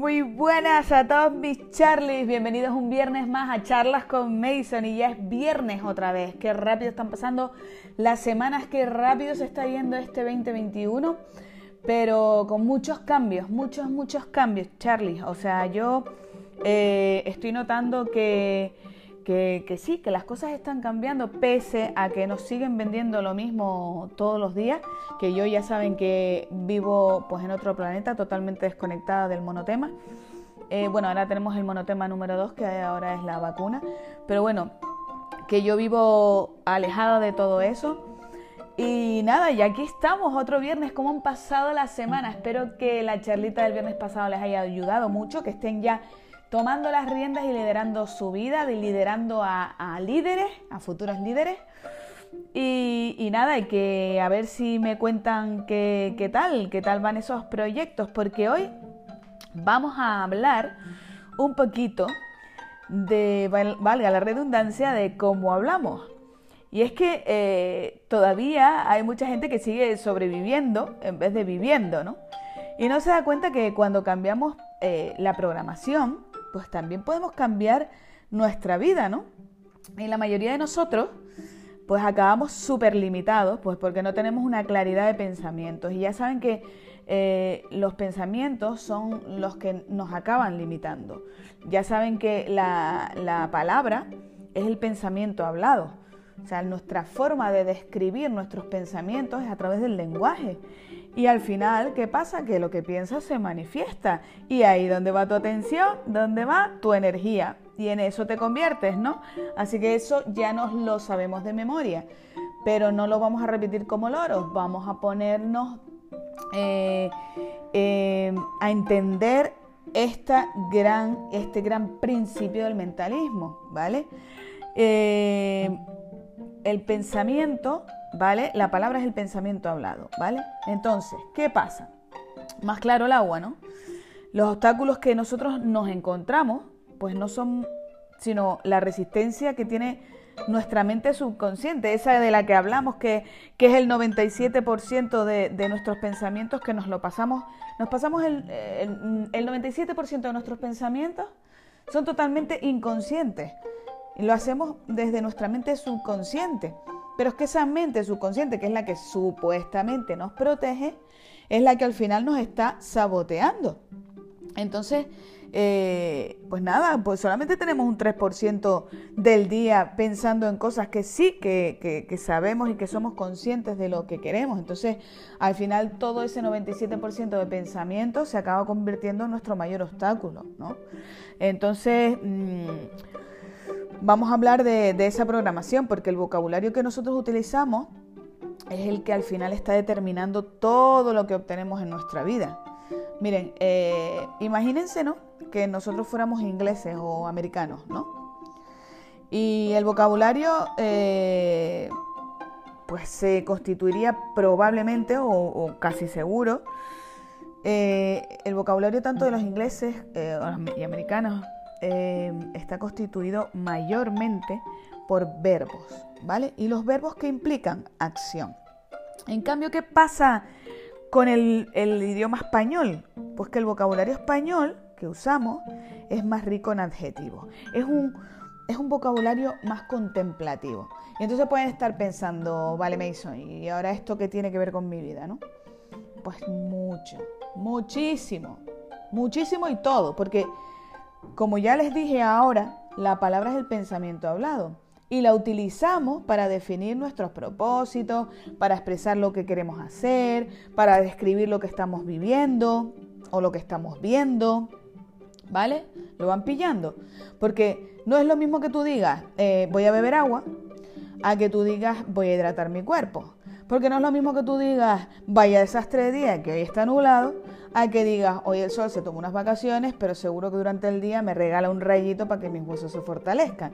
Muy buenas a todos mis Charlies, bienvenidos un viernes más a Charlas con Mason y ya es viernes otra vez, qué rápido están pasando las semanas, qué rápido se está yendo este 2021, pero con muchos cambios, muchos, muchos cambios, Charlie. O sea, yo eh, estoy notando que que, sí, que las cosas están cambiando pese a que nos siguen vendiendo lo mismo todos los días, que yo ya saben que vivo pues en otro planeta totalmente desconectada del monotema. Eh, bueno, ahora tenemos el monotema número 2, que ahora es la vacuna, pero bueno, que yo vivo alejada de todo eso. Y nada, y aquí estamos, otro viernes, ¿cómo han pasado la semana? Espero que la charlita del viernes pasado les haya ayudado mucho, que estén ya tomando las riendas y liderando su vida, liderando a, líderes, a futuros líderes. Y, nada, y que a ver si me cuentan qué, tal, qué tal van esos proyectos, porque hoy vamos a hablar un poquito de, valga la redundancia, de cómo hablamos. Y es que eh, todavía hay mucha gente que sigue sobreviviendo en vez de viviendo, ¿no? Y no se da cuenta que cuando cambiamos eh, la programación, pues también podemos cambiar nuestra vida, ¿no? Y la mayoría de nosotros, pues acabamos súper limitados, pues porque no tenemos una claridad de pensamientos. Y ya saben que eh, los pensamientos son los que nos acaban limitando. Ya saben que la, la palabra es el pensamiento hablado. O sea, nuestra forma de describir nuestros pensamientos es a través del lenguaje. Y al final, ¿qué pasa? Que lo que piensas se manifiesta. Y ahí donde va tu atención, donde va tu energía. Y en eso te conviertes, ¿no? Así que eso ya nos lo sabemos de memoria. Pero no lo vamos a repetir como loros. Vamos a ponernos eh, eh, a entender esta gran, este gran principio del mentalismo, ¿vale? Eh, el pensamiento ¿vale? La palabra es el pensamiento hablado, ¿vale? Entonces, ¿qué pasa? Más claro el agua, ¿no? Los obstáculos que nosotros nos encontramos, pues no son sino la resistencia que tiene nuestra mente subconsciente, esa de la que hablamos, que, es el 97% de, nuestros pensamientos que nos lo pasamos, nos pasamos el, el 97% de nuestros pensamientos son totalmente inconscientes. Y lo hacemos desde nuestra mente subconsciente. Pero es que esa mente subconsciente, que es la que supuestamente nos protege, es la que al final nos está saboteando. Entonces, eh, pues nada, pues solamente tenemos un 3% del día pensando en cosas que sí, que, que, sabemos y que somos conscientes de lo que queremos. Entonces, al final todo ese 97% de pensamiento se acaba convirtiendo en nuestro mayor obstáculo, ¿no? Entonces... Mmm, vamos a hablar de, esa programación, porque el vocabulario que nosotros utilizamos es el que al final está determinando todo lo que obtenemos en nuestra vida. Miren, eh, imagínense, ¿no? Que nosotros fuéramos ingleses o americanos, ¿no? Y el vocabulario, eh, pues se constituiría probablemente o, casi seguro, eh, el vocabulario tanto de los ingleses y americanos Em, está constituido mayormente por verbos, ¿vale? Y los verbos que implican acción. En cambio, ¿qué pasa con el, idioma español? Pues que el vocabulario español que usamos es más rico en adjetivos. Es un, es un vocabulario más contemplativo. Y entonces pueden estar pensando, vale, Mason, ¿y ahora esto qué tiene que ver con mi vida, no? Pues mucho, muchísimo, muchísimo y todo, porque como ya les dije ahora, la palabra es el pensamiento hablado y la utilizamos para definir nuestros propósitos, para expresar lo que queremos hacer, para describir lo que estamos viviendo o lo que estamos viendo. ¿Vale? Lo van pillando. Porque no es lo mismo que tú digas, eh, voy a beber agua, a que tú digas, voy a hidratar mi cuerpo. Porque no es lo mismo que tú digas, vaya desastre de día, que hoy está nublado, a que digas, hoy el sol se toma unas vacaciones, pero seguro que durante el día me regala un rayito para que mis huesos se fortalezcan.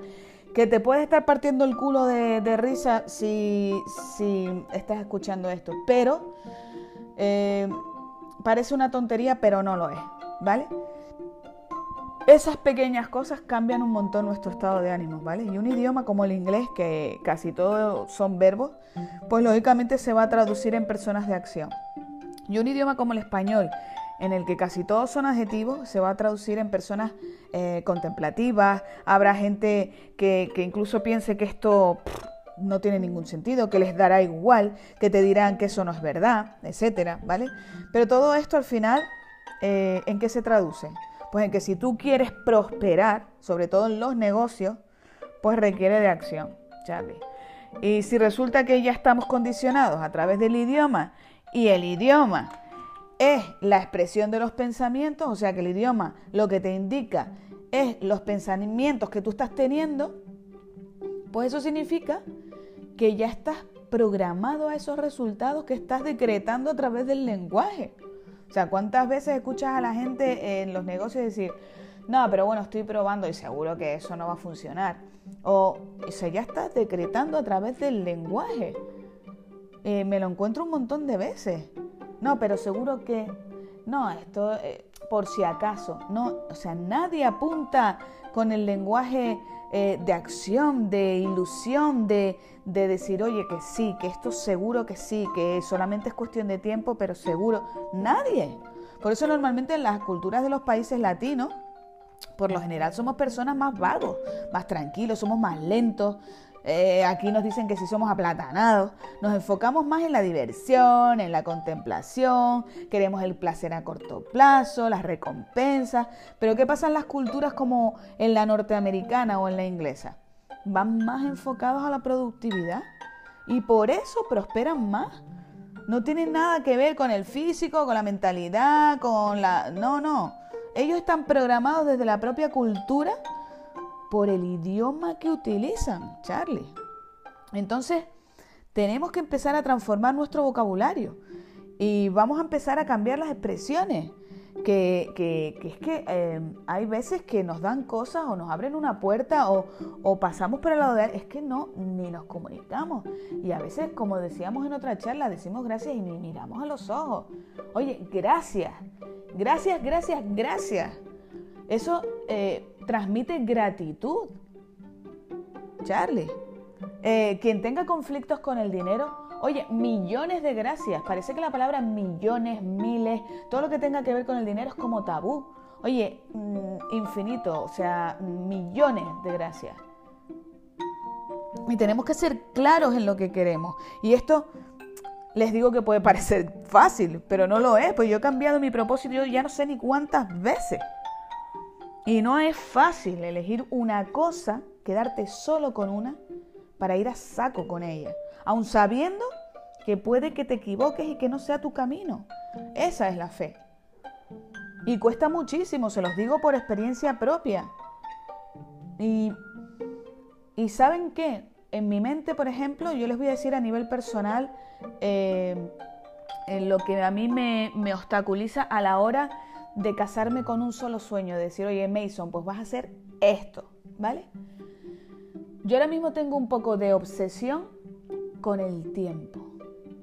Que te puedes estar partiendo el culo de, risa si, si, estás escuchando esto, pero eh, parece una tontería, pero no lo es, ¿vale? Esas pequeñas cosas cambian un montón nuestro estado de ánimo, ¿vale? Y un idioma como el inglés, que casi todos son verbos, pues lógicamente se va a traducir en personas de acción. Y un idioma como el español, en el que casi todos son adjetivos, se va a traducir en personas eh, contemplativas, habrá gente que, incluso piense que esto no tiene ningún sentido, que les dará igual, que te dirán que eso no es verdad, etcétera, ¿vale? Pero todo esto al final, eh, ¿en qué se traduce? Pues en que si tú quieres prosperar, sobre todo en los negocios, pues requiere de acción, Charlie. Y si resulta que ya estamos condicionados a través del idioma y el idioma es la expresión de los pensamientos, o sea que el idioma lo que te indica es los pensamientos que tú estás teniendo, pues eso significa que ya estás programado a esos resultados que estás decretando a través del lenguaje. O sea, ¿cuántas veces escuchas a la gente en los negocios decir, no, pero bueno, estoy probando y seguro que eso no va a funcionar? O, o sea, ya estás decretando a través del lenguaje. Eh, me lo encuentro un montón de veces. No, pero seguro que... No, esto eh, por si acaso. No, o sea, nadie apunta con el lenguaje eh, de acción, de ilusión, de, de decir, oye, que sí, que esto seguro que sí, que solamente es cuestión de tiempo, pero seguro. Nadie. Por eso normalmente en las culturas de los países latinos, por lo general somos personas más vagos, más tranquilos, somos más lentos, eh, aquí nos dicen que si somos aplatanados, nos enfocamos más en la diversión, en la contemplación, queremos el placer a corto plazo, las recompensas. Pero ¿qué pasa en las culturas como en la norteamericana o en la inglesa? Van más enfocados a la productividad y por eso prosperan más. No tienen nada que ver con el físico, con la mentalidad, con la... No, no. Ellos están programados desde la propia cultura por el idioma que utilizan, Charlie. Entonces, tenemos que empezar a transformar nuestro vocabulario y vamos a empezar a cambiar las expresiones. Que, es que eh, hay veces que nos dan cosas o nos abren una puerta o, pasamos por el lado de es que no, ni nos comunicamos. Y a veces, como decíamos en otra charla, decimos gracias y ni miramos a los ojos. Oye, gracias, gracias, gracias, gracias. Eso eh, transmite gratitud. Charlie, eh, quien tenga conflictos con el dinero, oye, millones de gracias. Parece que la palabra millones, miles, todo lo que tenga que ver con el dinero es como tabú. Oye, mm, infinito, o sea, millones de gracias. Y tenemos que ser claros en lo que queremos. Y esto les digo que puede parecer fácil, pero no lo es, pues yo he cambiado mi propósito, yo ya no sé ni cuántas veces. Y no es fácil elegir una cosa, quedarte solo con una, para ir a saco con ella, aun sabiendo que puede que te equivoques y que no sea tu camino. Esa es la fe. Y cuesta muchísimo, se los digo por experiencia propia. Y, y ¿saben qué? En mi mente, por ejemplo, yo les voy a decir a nivel personal eh, en lo que a mí me, me obstaculiza a la hora de casarme con un solo sueño, de decir, oye, Mason, pues vas a hacer esto, ¿vale? Yo ahora mismo tengo un poco de obsesión con el tiempo.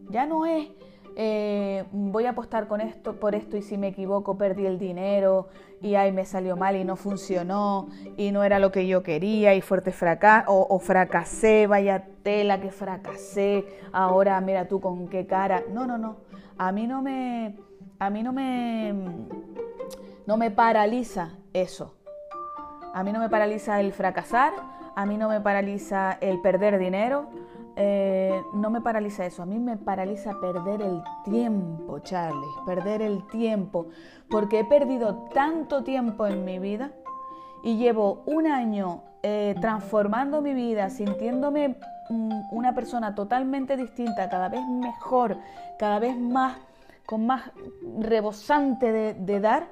Ya no es eh, voy a apostar con esto, por esto y si me equivoco perdí el dinero y ahí me salió mal y no funcionó y no era lo que yo quería y fuerte fracaso o, fracasé, vaya tela que fracasé, ahora mira tú con qué cara. No, no, no. A mí no me a mí no me, no me paraliza eso. A mí no me paraliza el fracasar, a mí no me paraliza el perder dinero, eh, no me paraliza eso, a mí me paraliza perder el tiempo, Charlie, perder el tiempo, porque he perdido tanto tiempo en mi vida y llevo un año eh, transformando mi vida, sintiéndome mm, una persona totalmente distinta, cada vez mejor, cada vez más con más rebosante de, dar,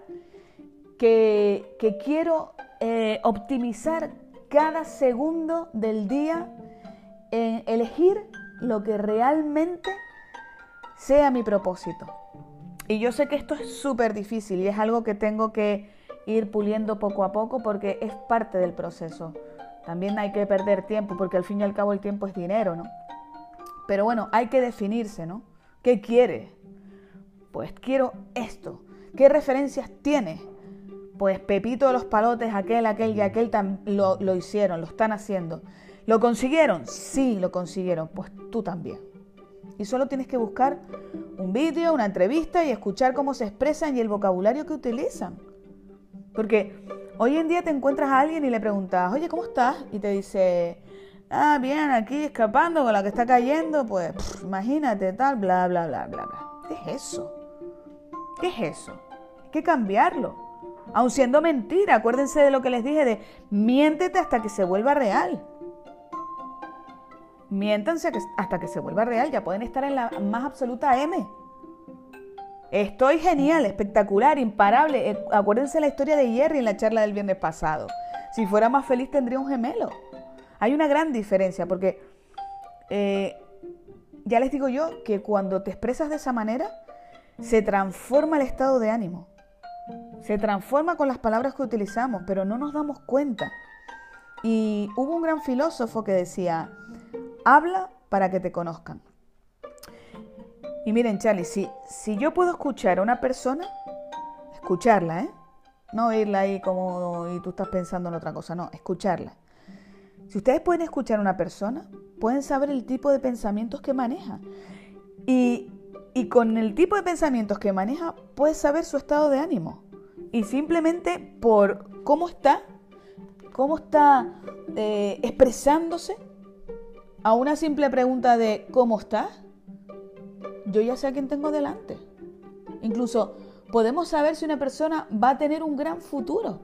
que, quiero eh, optimizar cada segundo del día en elegir lo que realmente sea mi propósito. Y yo sé que esto es súper difícil y es algo que tengo que ir puliendo poco a poco porque es parte del proceso. También hay que perder tiempo porque al fin y al cabo el tiempo es dinero, ¿no? Pero bueno, hay que definirse, ¿no? ¿Qué quiere? Pues quiero esto. ¿Qué referencias tienes? Pues Pepito de los Palotes, aquel, aquel y aquel lo, lo hicieron, lo están haciendo. ¿Lo consiguieron? Sí, lo consiguieron. Pues tú también. y solo tienes que buscar un vídeo, una entrevista y escuchar cómo se expresan y el vocabulario que utilizan. Porque hoy en día te encuentras a alguien y le preguntas, oye, ¿cómo estás? Y te dice, ah, bien, aquí escapando con la que está cayendo, pues imagínate, tal, bla, bla, bla, bla, bla. ¿Qué es eso? ¿Qué es eso? Hay que cambiarlo. Aun siendo mentira, acuérdense de lo que les dije de miéntete hasta que se vuelva real. Miéntanse hasta que se vuelva real, ya pueden estar en la más absoluta M. Estoy genial, espectacular, imparable. Eh, acuérdense la historia de Jerry en la charla del viernes pasado. Si fuera más feliz tendría un gemelo. Hay una gran diferencia porque eh, ya les digo yo que cuando te expresas de esa manera, se transforma el estado de ánimo. Se transforma con las palabras que utilizamos, pero no nos damos cuenta. Y hubo un gran filósofo que decía, habla para que te conozcan. Y miren, Charlie, si, si yo puedo escuchar a una persona, escucharla, ¿eh? No oírla ahí como y tú estás pensando en otra cosa, no, escucharla. Si ustedes pueden escuchar a una persona, pueden saber el tipo de pensamientos que maneja. Y, y con el tipo de pensamientos que maneja, puedes saber su estado de ánimo. Y simplemente por cómo está, cómo está eh, expresándose, a una simple pregunta de ¿cómo estás? Yo ya sé a quién tengo delante. Incluso podemos saber si una persona va a tener un gran futuro.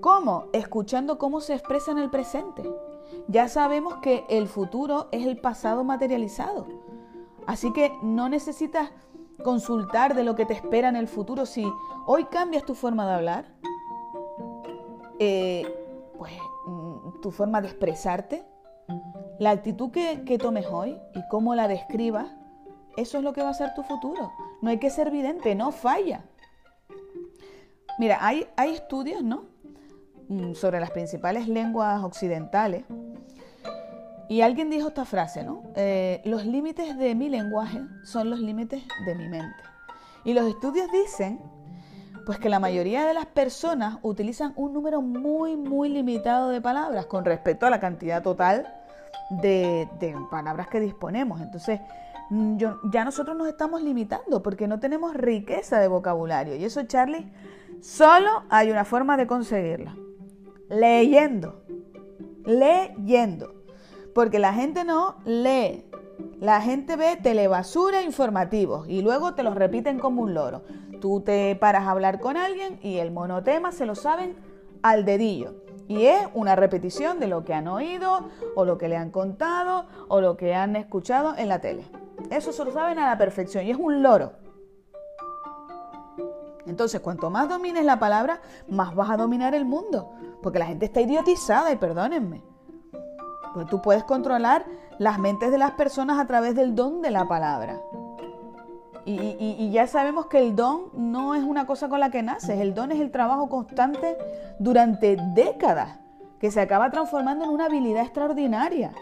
¿Cómo? Escuchando cómo se expresa en el presente. Ya sabemos que el futuro es el pasado materializado. Así que no necesitas consultar de lo que te espera en el futuro. Si hoy cambias tu forma de hablar, eh, pues mm, tu forma de expresarte, la actitud que, tomes hoy y cómo la describas, eso es lo que va a ser tu futuro. No hay que ser vidente, no falla. Mira, hay, hay estudios, ¿no? Mm, sobre las principales lenguas occidentales. Y alguien dijo esta frase, ¿no? Eh, los límites de mi lenguaje son los límites de mi mente. Y los estudios dicen, pues que la mayoría de las personas utilizan un número muy, muy limitado de palabras con respecto a la cantidad total de, palabras que disponemos. Entonces, mm, yo, ya nosotros nos estamos limitando porque no tenemos riqueza de vocabulario. Y eso, Charlie, solo hay una forma de conseguirla. Leyendo. Leyendo. Porque la gente no lee. La gente ve telebasura informativos y luego te los repiten como un loro. Tú te paras a hablar con alguien y el monotema se lo saben al dedillo. Y es una repetición de lo que han oído o lo que le han contado o lo que han escuchado en la tele. Eso se lo saben a la perfección y es un loro. Entonces, cuanto más domines la palabra, más vas a dominar el mundo. Porque la gente está idiotizada y perdónenme. Pues tú puedes controlar las mentes de las personas a través del don de la palabra. Y, ya sabemos que el don no es una cosa con la que naces, el don es el trabajo constante durante décadas, que se acaba transformando en una habilidad extraordinaria.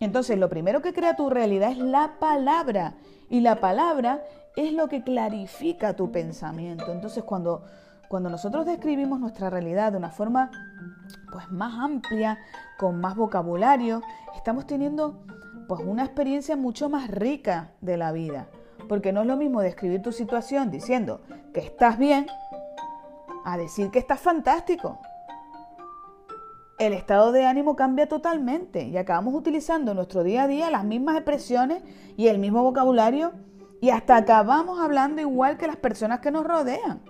Entonces, lo primero que crea tu realidad es la palabra, y la palabra es lo que clarifica tu pensamiento. Entonces, cuando, cuando nosotros describimos nuestra realidad de una forma pues, más amplia, con más vocabulario, estamos teniendo pues una experiencia mucho más rica de la vida. Porque no es lo mismo describir tu situación diciendo que estás bien a decir que estás fantástico. El estado de ánimo cambia totalmente y acabamos utilizando en nuestro día a día las mismas expresiones y el mismo vocabulario y hasta acabamos hablando igual que las personas que nos rodean,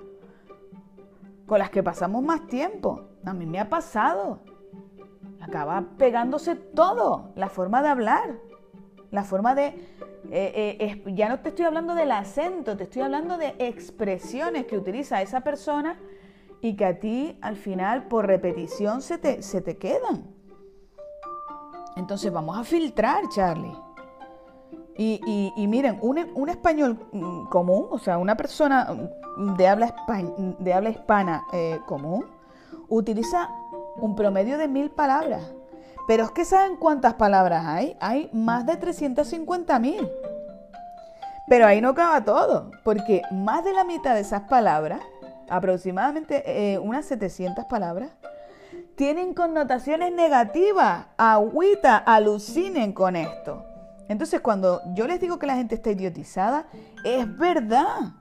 con las que pasamos más tiempo. A mí me ha pasado. Acaba pegándose todo, la forma de hablar, la forma de eh, eh, ya no te estoy hablando del acento, te estoy hablando de expresiones que utiliza esa persona y que a ti al final por repetición se te, se te quedan. Entonces vamos a filtrar, Charlie. Y, miren, un, español mm, común, o sea, una persona de habla, de habla hispana eh, común, utiliza un promedio de mil palabras. Pero es que ¿saben cuántas palabras hay? Hay más de 350 mil. Pero ahí no acaba todo, porque más de la mitad de esas palabras, aproximadamente eh, unas 700 palabras, tienen connotaciones negativas. Agüita, alucinen con esto. Entonces cuando yo les digo que la gente está idiotizada, es verdad,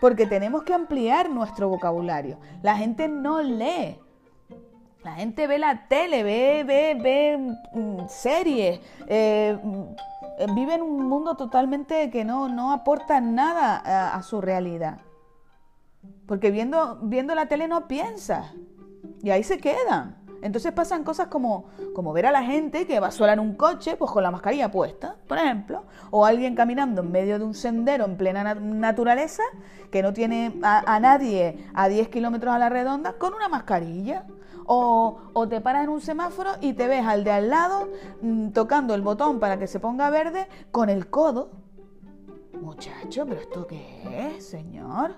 porque tenemos que ampliar nuestro vocabulario. La gente no lee. La gente ve la tele, ve, ve, ve mm, series, eh, mm, vive en un mundo totalmente que no, no aporta nada a, a su realidad. Porque viendo, viendo la tele no piensa. Y ahí se quedan. Entonces pasan cosas como, como ver a la gente que va sola en un coche, pues con la mascarilla puesta, por ejemplo, o alguien caminando en medio de un sendero en plena naturaleza, que no tiene a, nadie a 10 kilómetros a la redonda, con una mascarilla. O, te paras en un semáforo y te ves al de al lado mm, tocando el botón para que se ponga verde con el codo. Muchacho, pero ¿esto qué es, señor?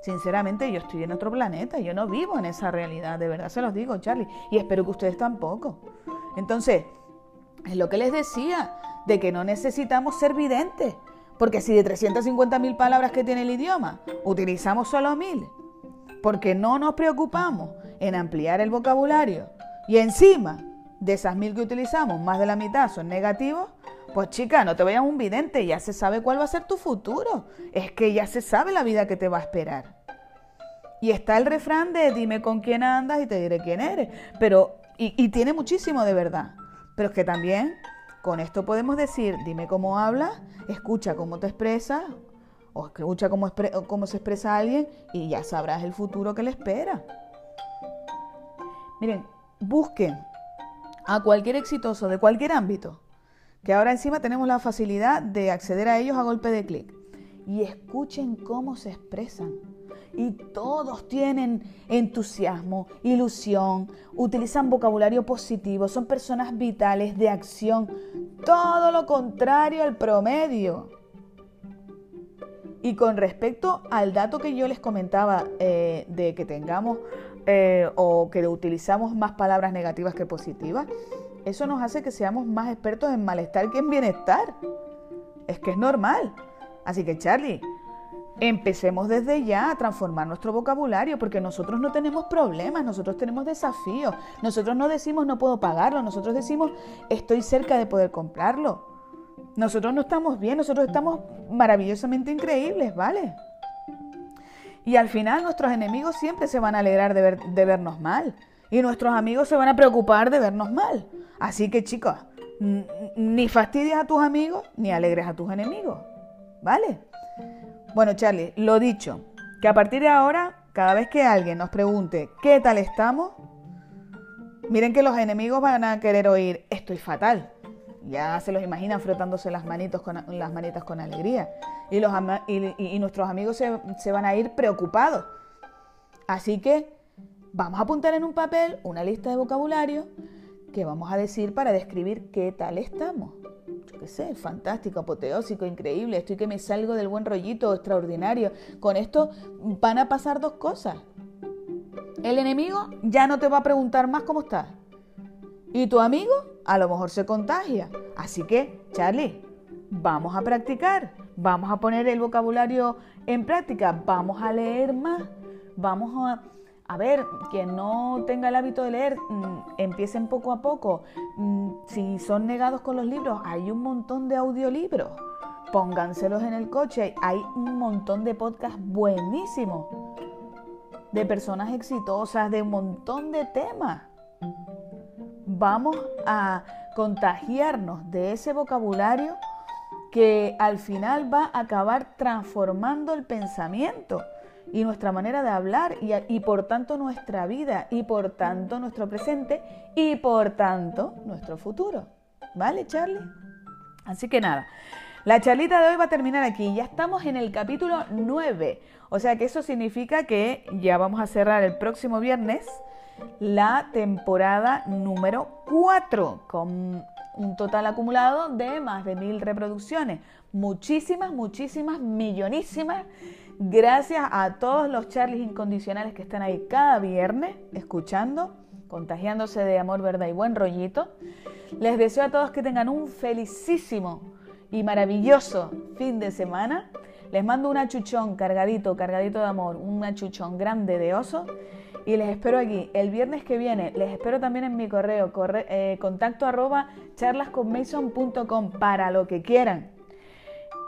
Sinceramente, yo estoy en otro planeta, yo no vivo en esa realidad, de verdad se los digo, Charlie, y espero que ustedes tampoco. Entonces, es lo que les decía, de que no necesitamos ser videntes, porque si de 350.000 palabras que tiene el idioma, utilizamos solo mil, porque no nos preocupamos en ampliar el vocabulario, y encima de esas mil que utilizamos, más de la mitad son negativos, pues chica, no te vayas un vidente, ya se sabe cuál va a ser tu futuro. Es que ya se sabe la vida que te va a esperar. Y está el refrán de dime con quién andas y te diré quién eres. Pero, y, tiene muchísimo de verdad. Pero es que también con esto podemos decir, dime cómo hablas, escucha cómo te expresas, o escucha cómo, cómo se expresa alguien y ya sabrás el futuro que le espera. Miren, busquen a cualquier exitoso de cualquier ámbito que ahora encima tenemos la facilidad de acceder a ellos a golpe de clic. Y escuchen cómo se expresan. Y todos tienen entusiasmo, ilusión, utilizan vocabulario positivo, son personas vitales de acción. Todo lo contrario al promedio. Y con respecto al dato que yo les comentaba eh, de que tengamos eh, o que utilizamos más palabras negativas que positivas, eso nos hace que seamos más expertos en malestar que en bienestar. Es que es normal. Así que Charlie, empecemos desde ya a transformar nuestro vocabulario porque nosotros no tenemos problemas, nosotros tenemos desafíos. Nosotros no decimos no puedo pagarlo, nosotros decimos estoy cerca de poder comprarlo. Nosotros no estamos bien, nosotros estamos maravillosamente increíbles, ¿vale? Y al final nuestros enemigos siempre se van a alegrar de, de vernos mal. Y nuestros amigos se van a preocupar de vernos mal. Así que chicos, ni fastidies a tus amigos ni alegres a tus enemigos. ¿Vale? Bueno, Charlie, lo dicho, que a partir de ahora, cada vez que alguien nos pregunte qué tal estamos, miren que los enemigos van a querer oír estoy fatal. Ya se los imaginan frotándose las, manitos con, las manitas con alegría. Y, y, nuestros amigos se, se van a ir preocupados. Así que vamos a apuntar en un papel una lista de vocabulario que vamos a decir para describir qué tal estamos. Yo qué sé, fantástico, apoteósico, increíble, estoy que me salgo del buen rollito, extraordinario. Con esto van a pasar dos cosas. El enemigo ya no te va a preguntar más cómo estás. Y tu amigo a lo mejor se contagia. Así que, Charlie, vamos a practicar, vamos a poner el vocabulario en práctica, vamos a leer más, vamos a a ver, quien no tenga el hábito de leer, mm, empiecen poco a poco. Mm, si son negados con los libros, hay un montón de audiolibros. Pónganselos en el coche. Hay un montón de podcasts buenísimos. De personas exitosas, de un montón de temas. Vamos a contagiarnos de ese vocabulario que al final va a acabar transformando el pensamiento y nuestra manera de hablar y, por tanto nuestra vida y por tanto nuestro presente y por tanto nuestro futuro. ¿Vale, Charlie? Así que nada, la charlita de hoy va a terminar aquí. Ya estamos en el capítulo 9. O sea que eso significa que ya vamos a cerrar el próximo viernes la temporada número 4 con un total acumulado de más de mil reproducciones. Muchísimas, muchísimas, millonísimas Gracias a todos los Charlies incondicionales que están ahí cada viernes escuchando, contagiándose de amor, verdad y buen rollito. Les deseo a todos que tengan un felicísimo y maravilloso fin de semana. Les mando un achuchón cargadito, cargadito de amor, un achuchón grande de oso y les espero aquí el viernes que viene. Les espero también en mi correo, eh, contacto arroba charlasconmason.com para lo que quieran.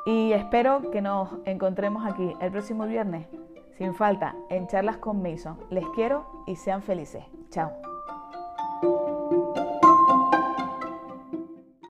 Y espero que nos encontremos aquí el próximo viernes, sin falta, en charlas con Mason. Les quiero y sean felices. Chao.